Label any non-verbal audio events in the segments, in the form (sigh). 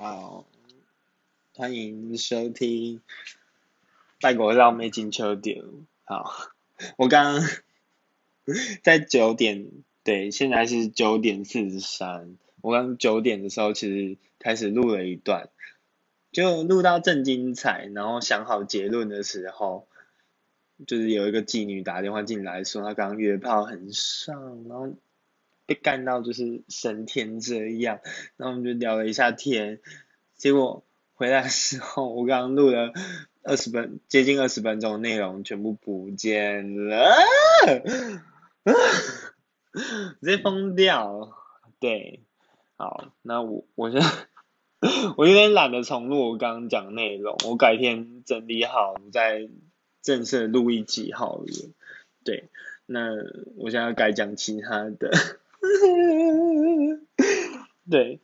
好，欢迎收听《拜国绕妹金秋点》。好，(laughs) 我刚刚在九点，对，现在是九点四十三。我刚九点的时候，其实开始录了一段，就录到正精彩，然后想好结论的时候，就是有一个妓女打电话进来，说她刚约炮很爽，然后。被干到就是神天这样，然后我们就聊了一下天，结果回来的时候，我刚刚录了二十分接近二十分钟的内容全部不见了，(laughs) 直接疯掉。对，好，那我我现 (laughs) 我有点懒得重录我刚刚讲内容，我改天整理好再正式录一集好了。对，那我现在改讲其他的。(laughs) 对，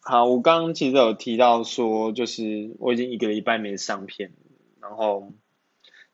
好，我刚刚其实有提到说，就是我已经一个礼拜没上片，然后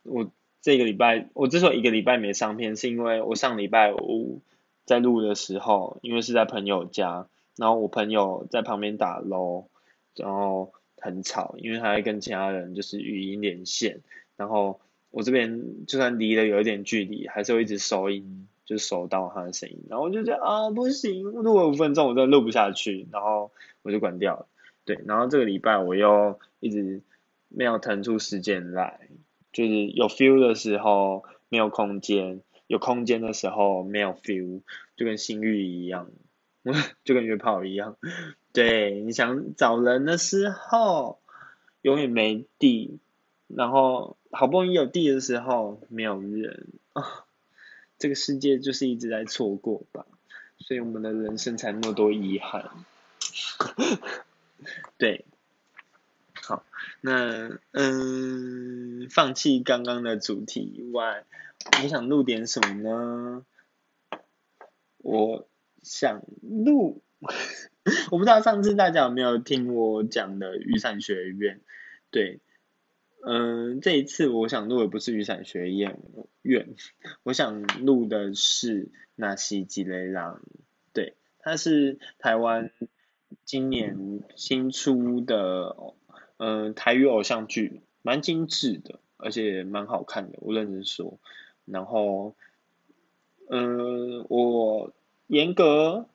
我这个礼拜，我之所以一个礼拜没上片，是因为我上礼拜五在录的时候，因为是在朋友家，然后我朋友在旁边打 l 然后很吵，因为他在跟其他人就是语音连线，然后我这边就算离了有一点距离，还是会一直收音。就收到他的声音，然后我就觉得啊不行，录了五分钟我真的录不下去，然后我就关掉了。对，然后这个礼拜我又一直没有腾出时间来，就是有 feel 的时候没有空间，有空间的时候没有 feel，就跟性欲一样，(laughs) 就跟约炮一样。对，你想找人的时候永远没地，然后好不容易有地的时候没有人。(laughs) 这个世界就是一直在错过吧，所以我们的人生才那么多遗憾。(laughs) 对，好，那嗯，放弃刚刚的主题以外，我想录点什么呢？我想录，(laughs) 我不知道上次大家有没有听我讲的雨伞学院，对。嗯，这一次我想录的不是雨伞学院，院，我想录的是纳西吉雷郎，对，他是台湾今年新出的，嗯，台语偶像剧，蛮精致的，而且蛮好看的，我认真说。然后，嗯，我严格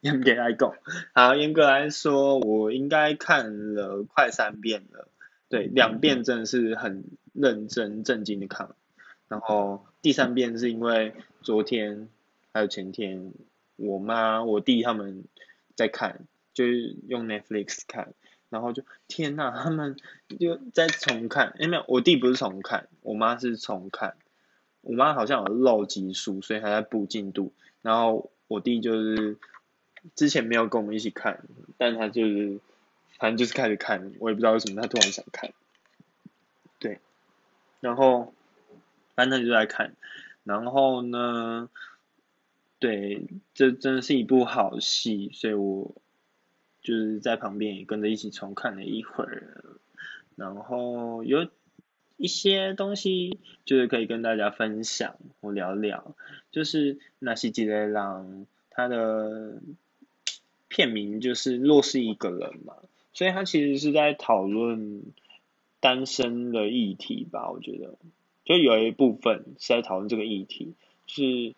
严格来讲，好，严格来说，我应该看了快三遍了。对，两遍真的是很认真、正经的看，然后第三遍是因为昨天还有前天，我妈、我弟他们在看，就是用 Netflix 看，然后就天呐，他们就在重看，哎没有，我弟不是重看，我妈是重看，我妈好像有漏集数，所以还在补进度，然后我弟就是之前没有跟我们一起看，但他就是。反正就是开始看，我也不知道为什么他突然想看，对，然后反正就在看，然后呢，对，这真的是一部好戏，所以我就是在旁边也跟着一起重看了一会儿，然后有一些东西就是可以跟大家分享我聊聊，就是那些吉雷朗他的片名就是若是一个人嘛。所以他其实是在讨论单身的议题吧，我觉得，就有一部分是在讨论这个议题，是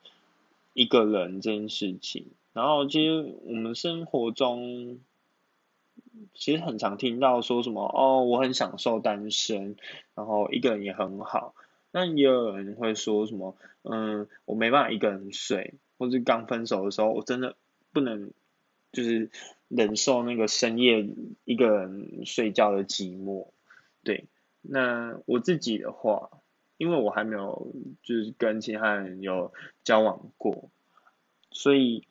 一个人这件事情。然后其实我们生活中其实很常听到说什么哦，我很享受单身，然后一个人也很好。但也有人会说什么，嗯，我没办法一个人睡，或者刚分手的时候，我真的不能。就是忍受那个深夜一个人睡觉的寂寞，对。那我自己的话，因为我还没有就是跟其他人有交往过，所以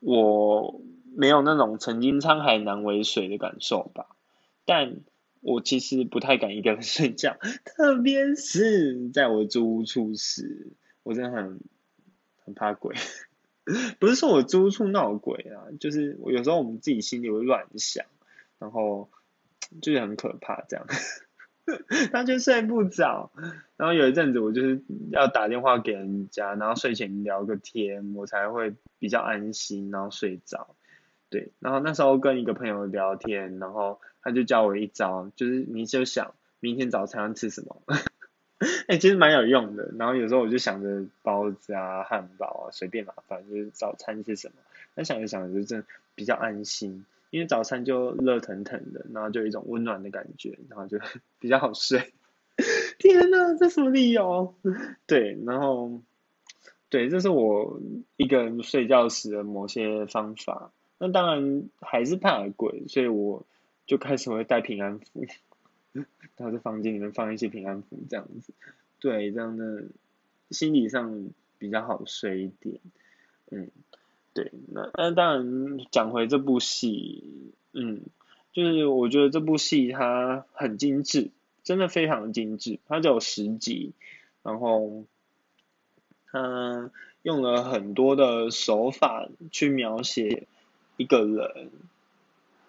我没有那种曾经沧海难为水的感受吧。但我其实不太敢一个人睡觉，(laughs) 特别是在我租屋处时，我真的很很怕鬼。(laughs) 不是说我租处闹鬼啊，就是我有时候我们自己心里会乱想，然后就是很可怕这样，(laughs) 他就睡不着，然后有一阵子我就是要打电话给人家，然后睡前聊个天，我才会比较安心，然后睡着。对，然后那时候跟一个朋友聊天，然后他就教我一招，就是你就想明天早餐要吃什么，(laughs) 哎，其实蛮有用的。然后有时候我就想着包子啊、汉堡啊，随便嘛，反正就是早餐是什么。那想着想着就真比较安心，因为早餐就热腾腾的，然后就有一种温暖的感觉，然后就 (laughs) 比较好睡。(laughs) 天呐，这什么理由？对，然后对，这是我一个人睡觉时的某些方法。那当然还是怕鬼，所以我就开始会带平安符，他在房间里面放一些平安符这样子。对，这样的心理上比较好睡一点。嗯，对，那那当然讲回这部戏，嗯，就是我觉得这部戏它很精致。真的非常精致，它只有十集，然后，它用了很多的手法去描写一个人，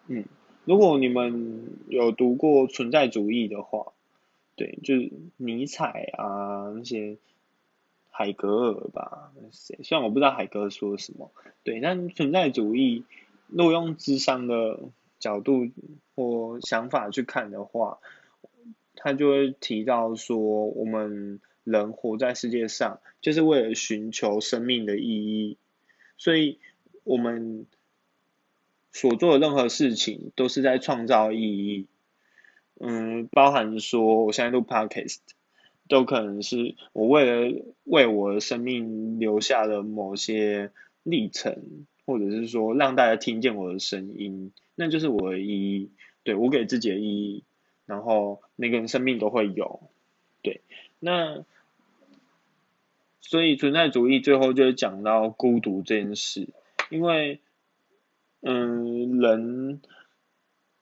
嗯，如果你们有读过存在主义的话，对，就是尼采啊那些海格尔吧，谁？虽然我不知道海格尔说什么，对，但存在主义，如果用智商的角度或想法去看的话。他就会提到说，我们人活在世界上，就是为了寻求生命的意义，所以我们所做的任何事情都是在创造意义。嗯，包含说我现在录 podcast，都可能是我为了为我的生命留下了某些历程，或者是说让大家听见我的声音，那就是我的意义，对我给自己的意义。然后每个人生命都会有，对，那所以存在主义最后就是讲到孤独这件事，因为嗯，人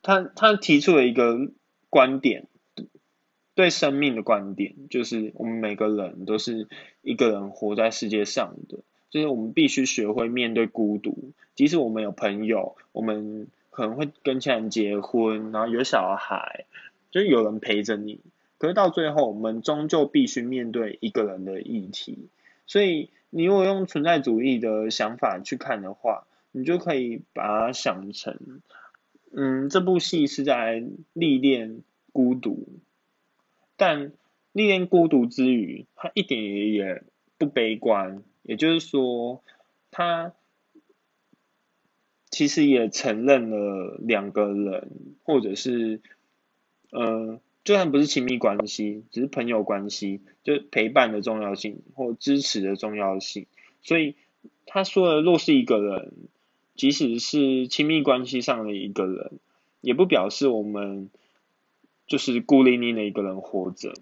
他他提出了一个观点，对生命的观点，就是我们每个人都是一个人活在世界上的，就是我们必须学会面对孤独，即使我们有朋友，我们可能会跟其他人结婚，然后有小孩。就有人陪着你，可是到最后，我们终究必须面对一个人的议题。所以，你如果用存在主义的想法去看的话，你就可以把它想成，嗯，这部戏是在历练孤独，但历练孤独之余，他一点也不悲观。也就是说，他其实也承认了两个人，或者是。呃，就算不是亲密关系，只是朋友关系，就陪伴的重要性或支持的重要性。所以他说的，若是一个人，即使是亲密关系上的一个人，也不表示我们就是孤零零的一个人活着。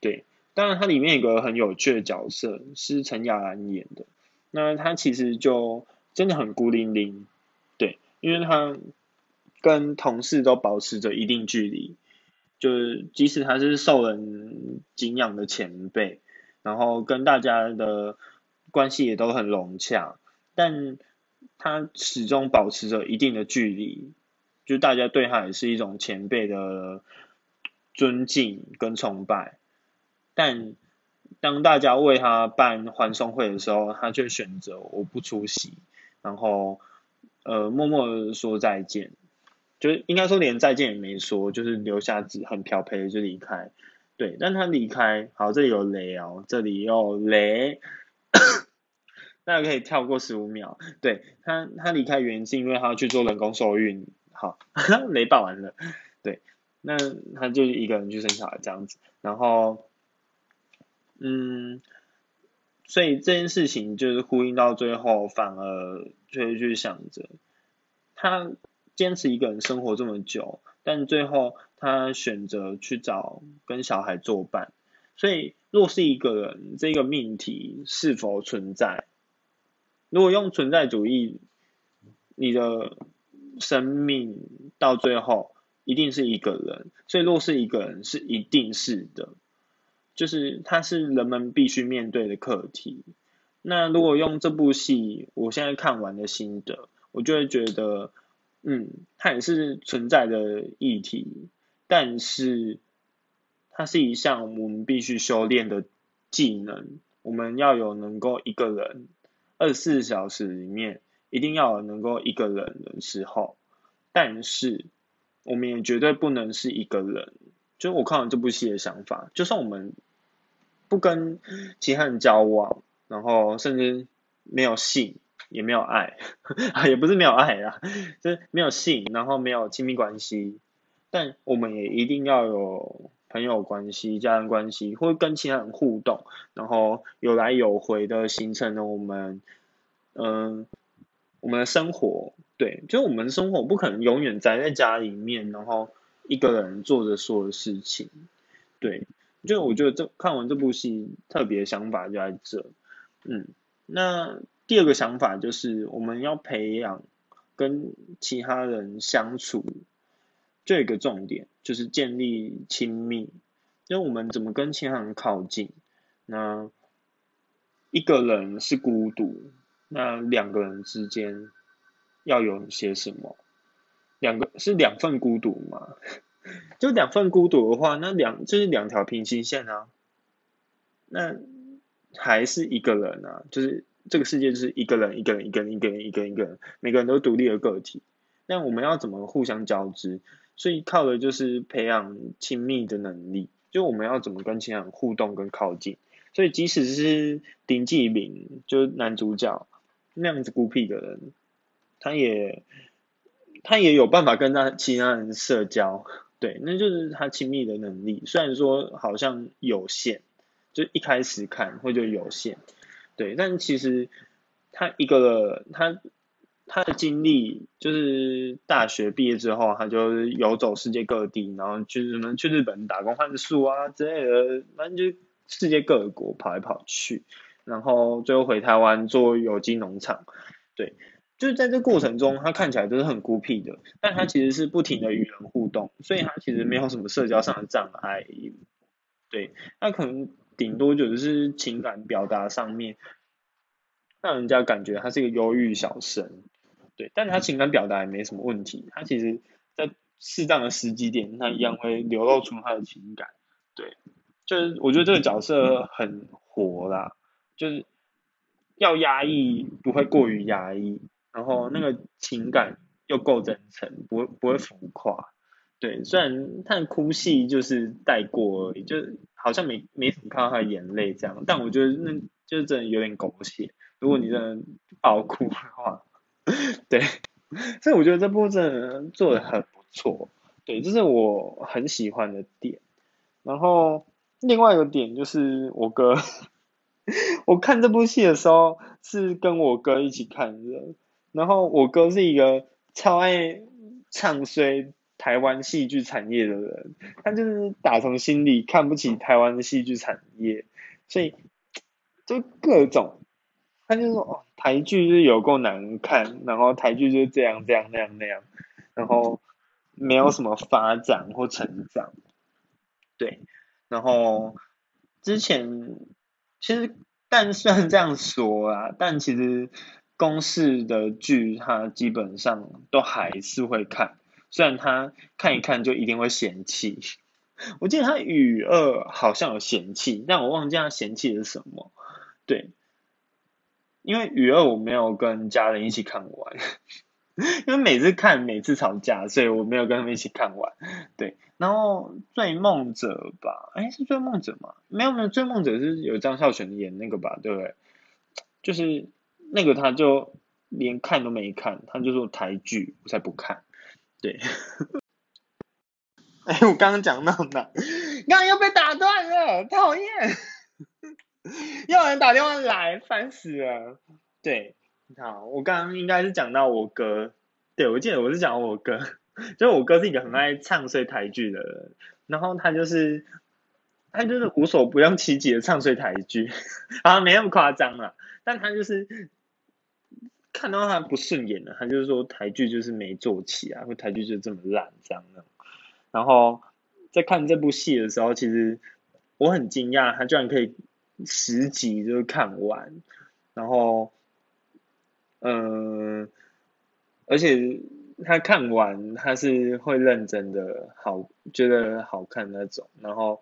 对，当然它里面有个很有趣的角色是陈雅兰演的，那他其实就真的很孤零零，对，因为他跟同事都保持着一定距离。就是即使他是受人敬仰的前辈，然后跟大家的关系也都很融洽，但他始终保持着一定的距离，就大家对他也是一种前辈的尊敬跟崇拜，但当大家为他办欢送会的时候，他却选择我不出席，然后呃默默说再见。就是应该说连再见也没说，就是留下纸很漂培就离开。对，但他离开，好，这里有雷哦，这里有雷，大家可以跳过十五秒。对他，他离开原因是因为他要去做人工受孕。好，(laughs) 雷爆完了。对，那他就一个人去生小孩这样子，然后，嗯，所以这件事情就是呼应到最后，反而就会去想着他。坚持一个人生活这么久，但最后他选择去找跟小孩作伴。所以，若是一个人这个命题是否存在？如果用存在主义，你的生命到最后一定是一个人。所以，若是一个人是一定是的，就是它是人们必须面对的课题。那如果用这部戏，我现在看完的心得，我就会觉得。嗯，它也是存在的议题，但是它是一项我们必须修炼的技能。我们要有能够一个人二十四小时里面一定要能够一个人的时候，但是我们也绝对不能是一个人。就我看完这部戏的想法，就算我们不跟其他人交往，然后甚至没有性，也没有爱，(laughs) 也不是没有爱啦，就是没有性，然后没有亲密关系，但我们也一定要有朋友关系、家人关系，或跟其他人互动，然后有来有回的形成了我们，嗯，我们的生活，对，就我们的生活不可能永远宅在家里面，然后。一个人做着所有事情，对，就我觉得这看完这部戏特别想法就在这，嗯，那第二个想法就是我们要培养跟其他人相处，这个重点就是建立亲密，那我们怎么跟其他人靠近，那一个人是孤独，那两个人之间要有些什么？两个是两份孤独吗？(laughs) 就两份孤独的话，那两就是两条平行线啊。那还是一个人啊，就是这个世界就是一个人，一个人，一个人，一个人，一个人，一个人，每个人都独立的个体。那我们要怎么互相交织？所以靠的就是培养亲密的能力。就我们要怎么跟其他人互动跟靠近？所以即使是丁继明，就是男主角那样子孤僻的人，他也。他也有办法跟他其他人社交，对，那就是他亲密的能力。虽然说好像有限，就一开始看会就有限，对，但其实他一个他他的经历就是大学毕业之后，他就游走世界各地，然后去什么去日本打工换宿啊之类的，反正就世界各国跑来跑去，然后最后回台湾做有机农场，对。就是在这过程中，他看起来都是很孤僻的，但他其实是不停的与人互动，所以他其实没有什么社交上的障碍。对，那可能顶多就是情感表达上面，让人家感觉他是一个忧郁小生。对，但他情感表达也没什么问题，他其实在适当的时机点，他一样会流露出他的情感。对，就是我觉得这个角色很活啦，就是要压抑不会过于压抑。然后那个情感又够真诚，不会不会浮夸，对，虽然他的哭戏就是带过而已，就好像没没怎么看到他的眼泪这样，但我觉得那就是真的有点狗血，如果你真的爆哭的话，(laughs) 对，所以我觉得这部真的做的很不错，对，这是我很喜欢的点。然后另外一个点就是我哥，我看这部戏的时候是跟我哥一起看的。然后我哥是一个超爱唱衰台湾戏剧产业的人，他就是打从心里看不起台湾的戏剧产业，所以就各种，他就说哦台剧就是有够难看，然后台剧就是这样这样那样那样，然后没有什么发展或成长，对，然后之前其实但虽然这样说啊，但其实。公式的剧，他基本上都还是会看，虽然他看一看就一定会嫌弃。我记得他雨二好像有嫌弃，但我忘记他嫌弃是什么。对，因为雨二我没有跟家人一起看完，(laughs) 因为每次看每次吵架，所以我没有跟他们一起看完。对，然后追梦者吧，哎，是追梦者吗？没有没有，追梦者是有张孝全演那个吧，对不对？就是。那个他就连看都没看，他就说台剧，我才不看。对，(laughs) 哎，我刚刚讲到哪？刚刚又被打断了，讨厌！又有人打电话来，烦死了。对，好，我刚刚应该是讲到我哥，对我记得我是讲我哥，(laughs) 就我哥是一个很爱唱衰台剧的人，然后他就是他就是无所不用其极的唱衰台剧，(laughs) 啊，没那么夸张了，但他就是。看到他不顺眼了，他就是说台剧就是没做起啊，或台剧就这么烂这样的。然后在看这部戏的时候，其实我很惊讶，他居然可以十集就看完。然后，嗯，而且他看完他是会认真的，好觉得好看那种。然后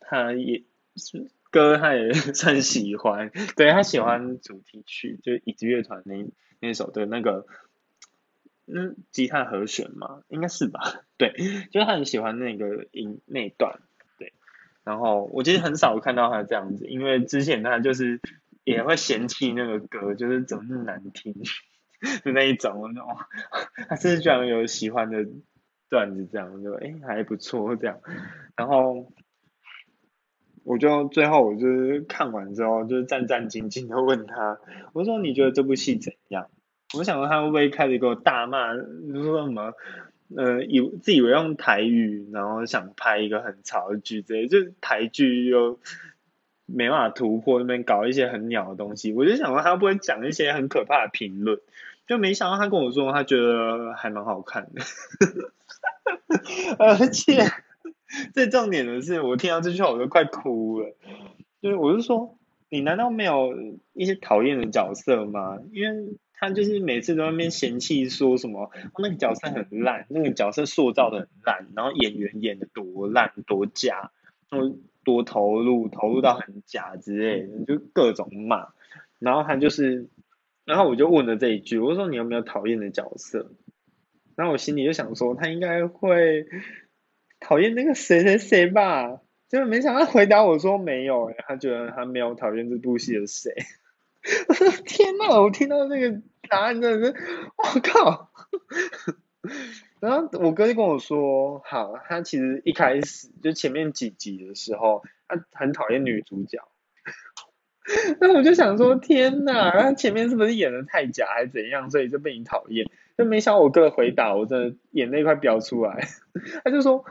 他也是。歌他也 (laughs) 算喜欢，对他喜欢主题曲，就椅子乐团那那首的那个，嗯，吉他和弦嘛，应该是吧？对，就是他很喜欢那个音那段，然后我其实很少看到他这样子，因为之前他就是也会嫌弃那个歌，就是怎么那么难听，就那一种，我就哇，他是居然有喜欢的段子，这样就哎还不错这样，然后。我就最后我就是看完之后，就是战战兢兢的问他，我说你觉得这部戏怎样？我想说他会不会开始给我大骂，说什么呃以自以为用台语，然后想拍一个很潮的剧之类，就台剧又没办法突破，那边搞一些很鸟的东西。我就想说他会不会讲一些很可怕的评论，就没想到他跟我说他觉得还蛮好看的，(laughs) 而且。(laughs) 最重点的是，我听到这句话我都快哭了。就是我是说，你难道没有一些讨厌的角色吗？因为他就是每次都在那边嫌弃说什么，那个角色很烂，那个角色塑造的很烂，然后演员演的多烂多假，多多投入投入到很假之类的，就各种骂。然后他就是，然后我就问了这一句，我说你有没有讨厌的角色？然后我心里就想说，他应该会。讨厌那个谁谁谁吧，结果没想到回答我说没有哎，他觉得他没有讨厌这部戏的谁。(laughs) 天呐，我听到那个答案真的是，我靠！然后我哥就跟我说，好，他其实一开始就前面几集的时候，他很讨厌女主角。(laughs) 那我就想说，天呐，他前面是不是演的太假还是怎样，所以就被你讨厌？就没想我哥的回答，我真的眼泪快飙出来。(laughs) 他就说。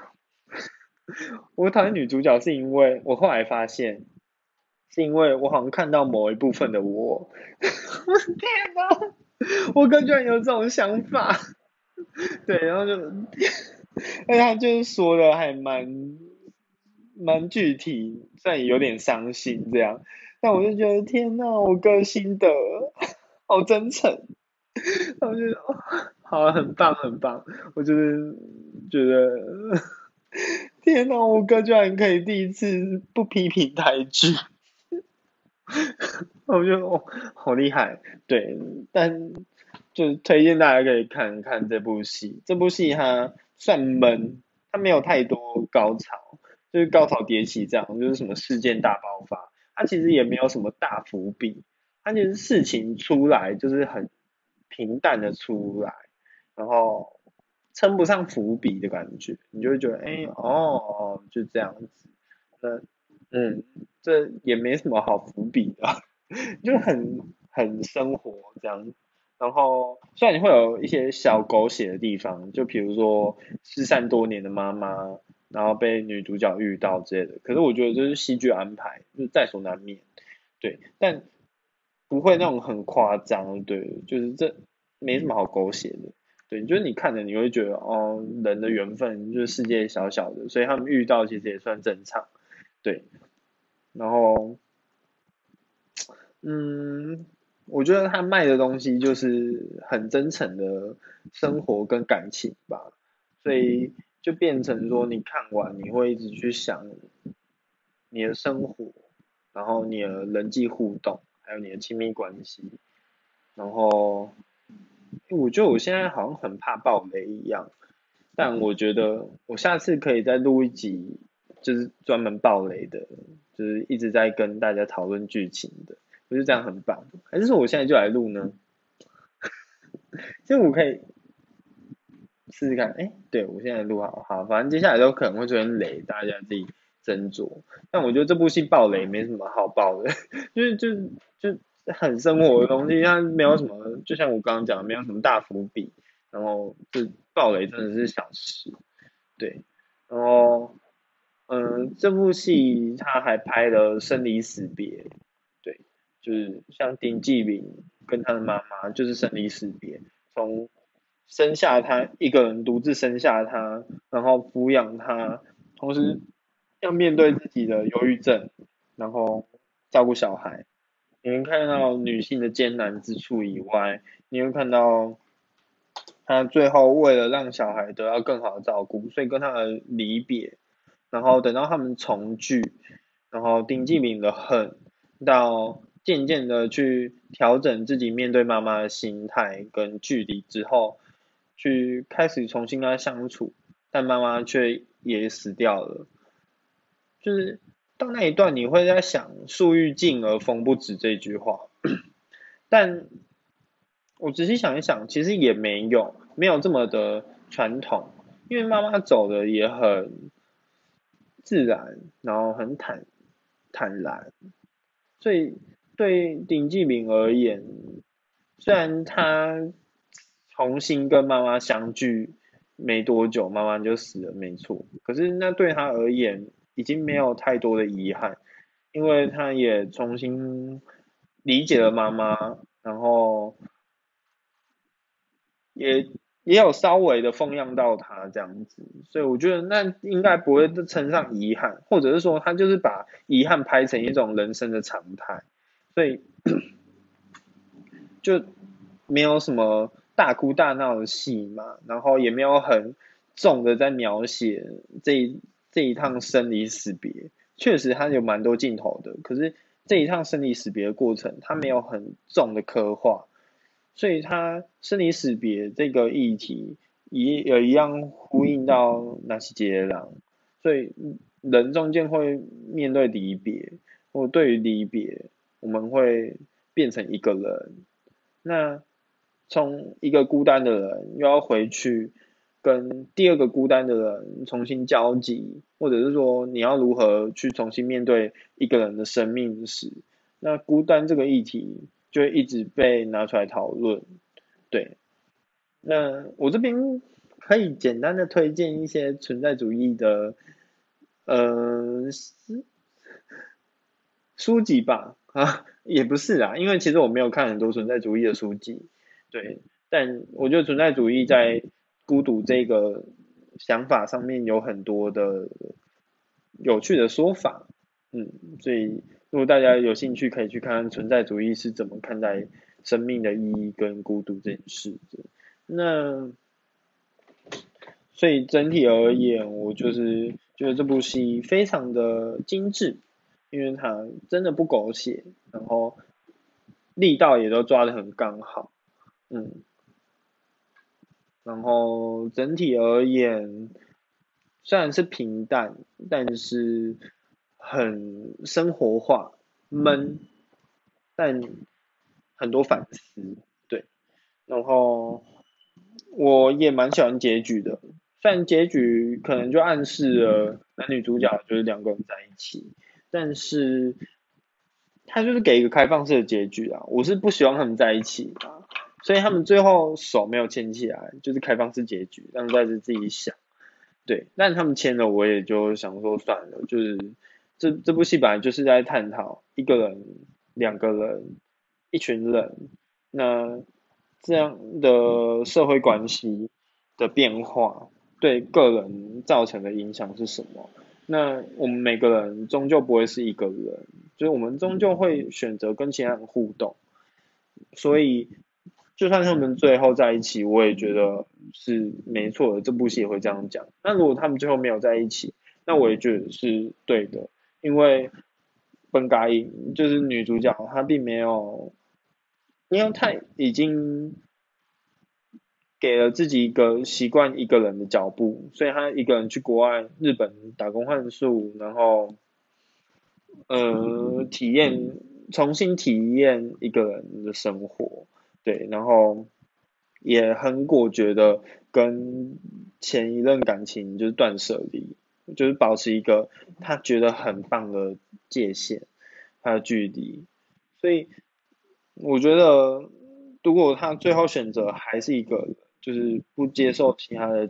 我讨厌女主角是因为我后来发现，是因为我好像看到某一部分的我。(laughs) 天哪！我哥居然有这种想法。对，然后就，而且他就是说的还蛮蛮具体，虽然有点伤心这样，但我就觉得天哪，我哥心得好真诚。我觉得好，很棒，很棒。我就是觉得。(laughs) 天呐，我哥居然可以第一次不批评台剧，我觉得哦，好厉害。对，但就是推荐大家可以看看这部戏。这部戏它算闷，它没有太多高潮，就是高潮迭起这样，就是什么事件大爆发。它其实也没有什么大伏笔，它就是事情出来就是很平淡的出来，然后。称不上伏笔的感觉，你就会觉得，哎，哦，就这样子，那，嗯，这也没什么好伏笔的，(laughs) 就很很生活这样，然后虽然你会有一些小狗血的地方，就比如说失散多年的妈妈，然后被女主角遇到之类的，可是我觉得这是戏剧安排，就在所难免，对，但不会那种很夸张，对，就是这没什么好狗血的。对，就是你看着你会觉得哦，人的缘分就是世界小小的，所以他们遇到其实也算正常。对，然后，嗯，我觉得他卖的东西就是很真诚的生活跟感情吧，所以就变成说你看完你会一直去想你的生活，然后你的人际互动，还有你的亲密关系，然后。我觉得我现在好像很怕暴雷一样，但我觉得我下次可以再录一集，就是专门暴雷的，就是一直在跟大家讨论剧情的，我觉得这样很棒。还是说我现在就来录呢？其实我可以试试看，哎，对我现在录好好，反正接下来都可能会出现雷，大家自己斟酌。但我觉得这部戏暴雷没什么好爆的，就是就就。很生活的东西，它没有什么，就像我刚刚讲，没有什么大伏笔，然后就暴雷真的是小事，对，然后，嗯，这部戏他还拍了生离死别，对，就是像丁继明跟他的妈妈就是生离死别，从生下他一个人独自生下他，然后抚养他，同时要面对自己的忧郁症，然后照顾小孩。你能看到女性的艰难之处以外，你会看到她最后为了让小孩得到更好的照顾，所以跟他的离别，然后等到他们重聚，然后丁继明的恨，到渐渐的去调整自己面对妈妈的心态跟距离之后，去开始重新跟她相处，但妈妈却也死掉了。就是到那一段，你会在想“树欲静而风不止”这句话，(clears throat) 但我仔细想一想，其实也没有，没有这么的传统，因为妈妈走的也很自然，然后很坦坦然，所以。对丁继明而言，虽然他重新跟妈妈相聚没多久，妈妈就死了，没错。可是那对他而言，已经没有太多的遗憾，因为他也重新理解了妈妈，然后也也有稍微的奉养到他这样子，所以我觉得那应该不会称上遗憾，或者是说他就是把遗憾拍成一种人生的常态。所以 (coughs) 就没有什么大哭大闹的戏嘛，然后也没有很重的在描写这这一趟生离死别。确实，它有蛮多镜头的，可是这一趟生离死别的过程，它没有很重的刻画，所以它生离死别这个议题也也一样呼应到那些接壤。所以人中间会面对离别，或对于离别。我们会变成一个人，那从一个孤单的人又要回去跟第二个孤单的人重新交集，或者是说你要如何去重新面对一个人的生命史，那孤单这个议题就会一直被拿出来讨论。对，那我这边可以简单的推荐一些存在主义的呃书籍吧。啊，也不是啊，因为其实我没有看很多存在主义的书籍，对，但我觉得存在主义在孤独这个想法上面有很多的有趣的说法，嗯，所以如果大家有兴趣，可以去看看存在主义是怎么看待生命的意义跟孤独这件事。那所以整体而言，我就是觉得这部戏非常的精致。因为它真的不狗血，然后力道也都抓的很刚好，嗯，然后整体而言虽然是平淡，但是很生活化，闷，但很多反思，对，然后我也蛮喜欢结局的，虽然结局可能就暗示了男女主角就是两个人在一起。但是，他就是给一个开放式的结局啊！我是不希望他们在一起啊，所以他们最后手没有牵起来，就是开放式结局，让大家自己想。对，但他们签了，我也就想说算了，就是这这部戏本来就是在探讨一个人、两个人、一群人，那这样的社会关系的变化对个人造成的影响是什么？那我们每个人终究不会是一个人，就是我们终究会选择跟其他人互动，所以就算他们最后在一起，我也觉得是没错的。这部戏也会这样讲。那如果他们最后没有在一起，那我也觉得是对的，因为本嘎影就是女主角，她并没有，因为她已经。给了自己一个习惯一个人的脚步，所以他一个人去国外日本打工换宿，然后呃体验重新体验一个人的生活，对，然后也很果决的跟前一任感情就是断舍离，就是保持一个他觉得很棒的界限，他的距离，所以我觉得如果他最后选择还是一个。就是不接受其他的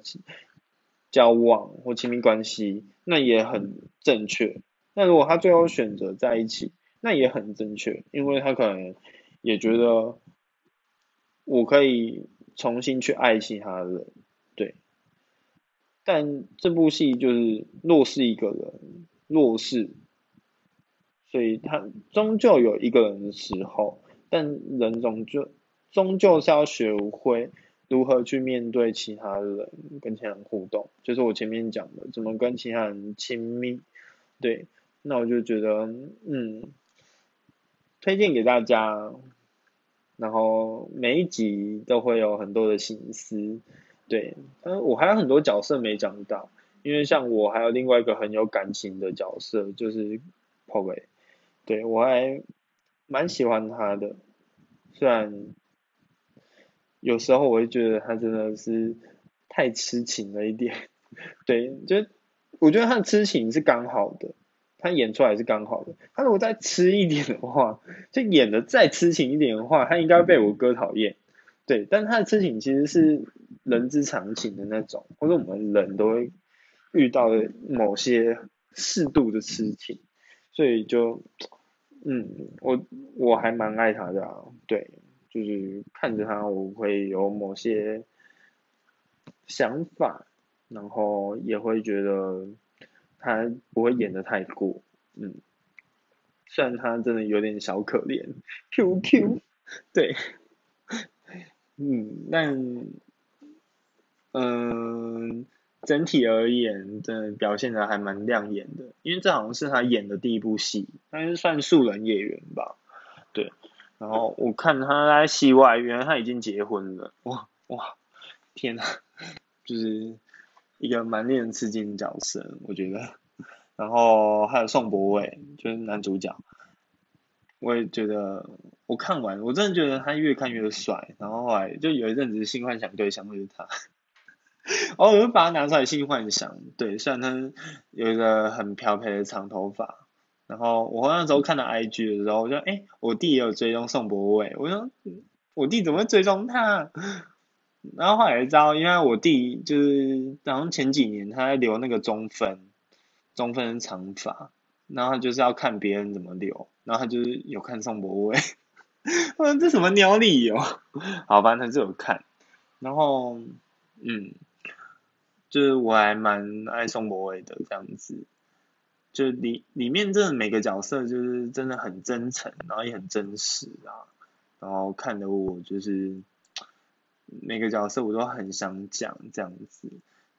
交往或亲密关系，那也很正确。那如果他最后选择在一起，那也很正确，因为他可能也觉得我可以重新去爱其他人，但这部戏就是弱势一个人，弱势，所以他终究有一个人的时候，但人终究终究是要学会。如何去面对其他人，跟其他人互动，就是我前面讲的，怎么跟其他人亲密。对，那我就觉得，嗯，推荐给大家。然后每一集都会有很多的心思，对，嗯，我还有很多角色没讲到，因为像我还有另外一个很有感情的角色，就是 p o 对我还蛮喜欢他的，虽然有时候我会觉得他真的是太痴情了一点，(laughs) 对，就我觉得他的痴情是刚好的。他演出来是刚好的，他如果再痴一点的话，就演的再痴情一点的话，他应该被我哥讨厌。对，但他的痴情其实是人之常情的那种，或者我们人都会遇到的某些适度的痴情，所以就，嗯，我我还蛮爱他的，对，就是看着他我会有某些想法，然后也会觉得。他不会演的太过，嗯，虽然他真的有点小可怜，(laughs) Q Q，对，嗯，但，嗯，整体而言，的表现的还蛮亮眼的，因为这好像是他演的第一部戏，他是算素人演员吧，对，然后我看他在戏外，原来他已经结婚了，哇哇，天呐，就是。一个蛮令人吃惊的角色，我觉得。然后还有宋博伟，就是男主角，我也觉得，我看完，我真的觉得他越看越帅。然后后来就有一阵子性幻想对象就是他，(laughs) 哦，我就把他拿出来性幻想。对，虽然他有一个很漂配的长头发。然后我那时候看到 IG 的时候，我说，哎，我弟也有追踪宋博伟，我说，我弟怎么会追踪他？然后后来知道，因为我弟就是，好像前几年他在留那个中分，中分长发，然后就是要看别人怎么留，然后他就是有看宋博伟，(laughs) 我说这什么鸟理由？(laughs) 好，反正他就有看，然后嗯，就是我还蛮爱宋博伟的这样子，就里里面真的每个角色就是真的很真诚，然后也很真实啊，然后看得我就是。每个角色我都很想讲这样子，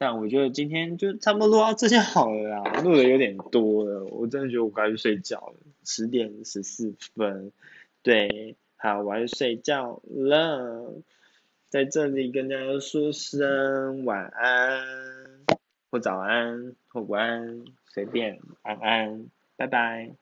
但我觉得今天就差不多录到这些好了啦，录的有点多了，我真的觉得我该去睡觉了，十点十四分，对，好，我要睡觉了，在这里跟大家说声晚安，或早安，或午安，随便，安安，拜拜。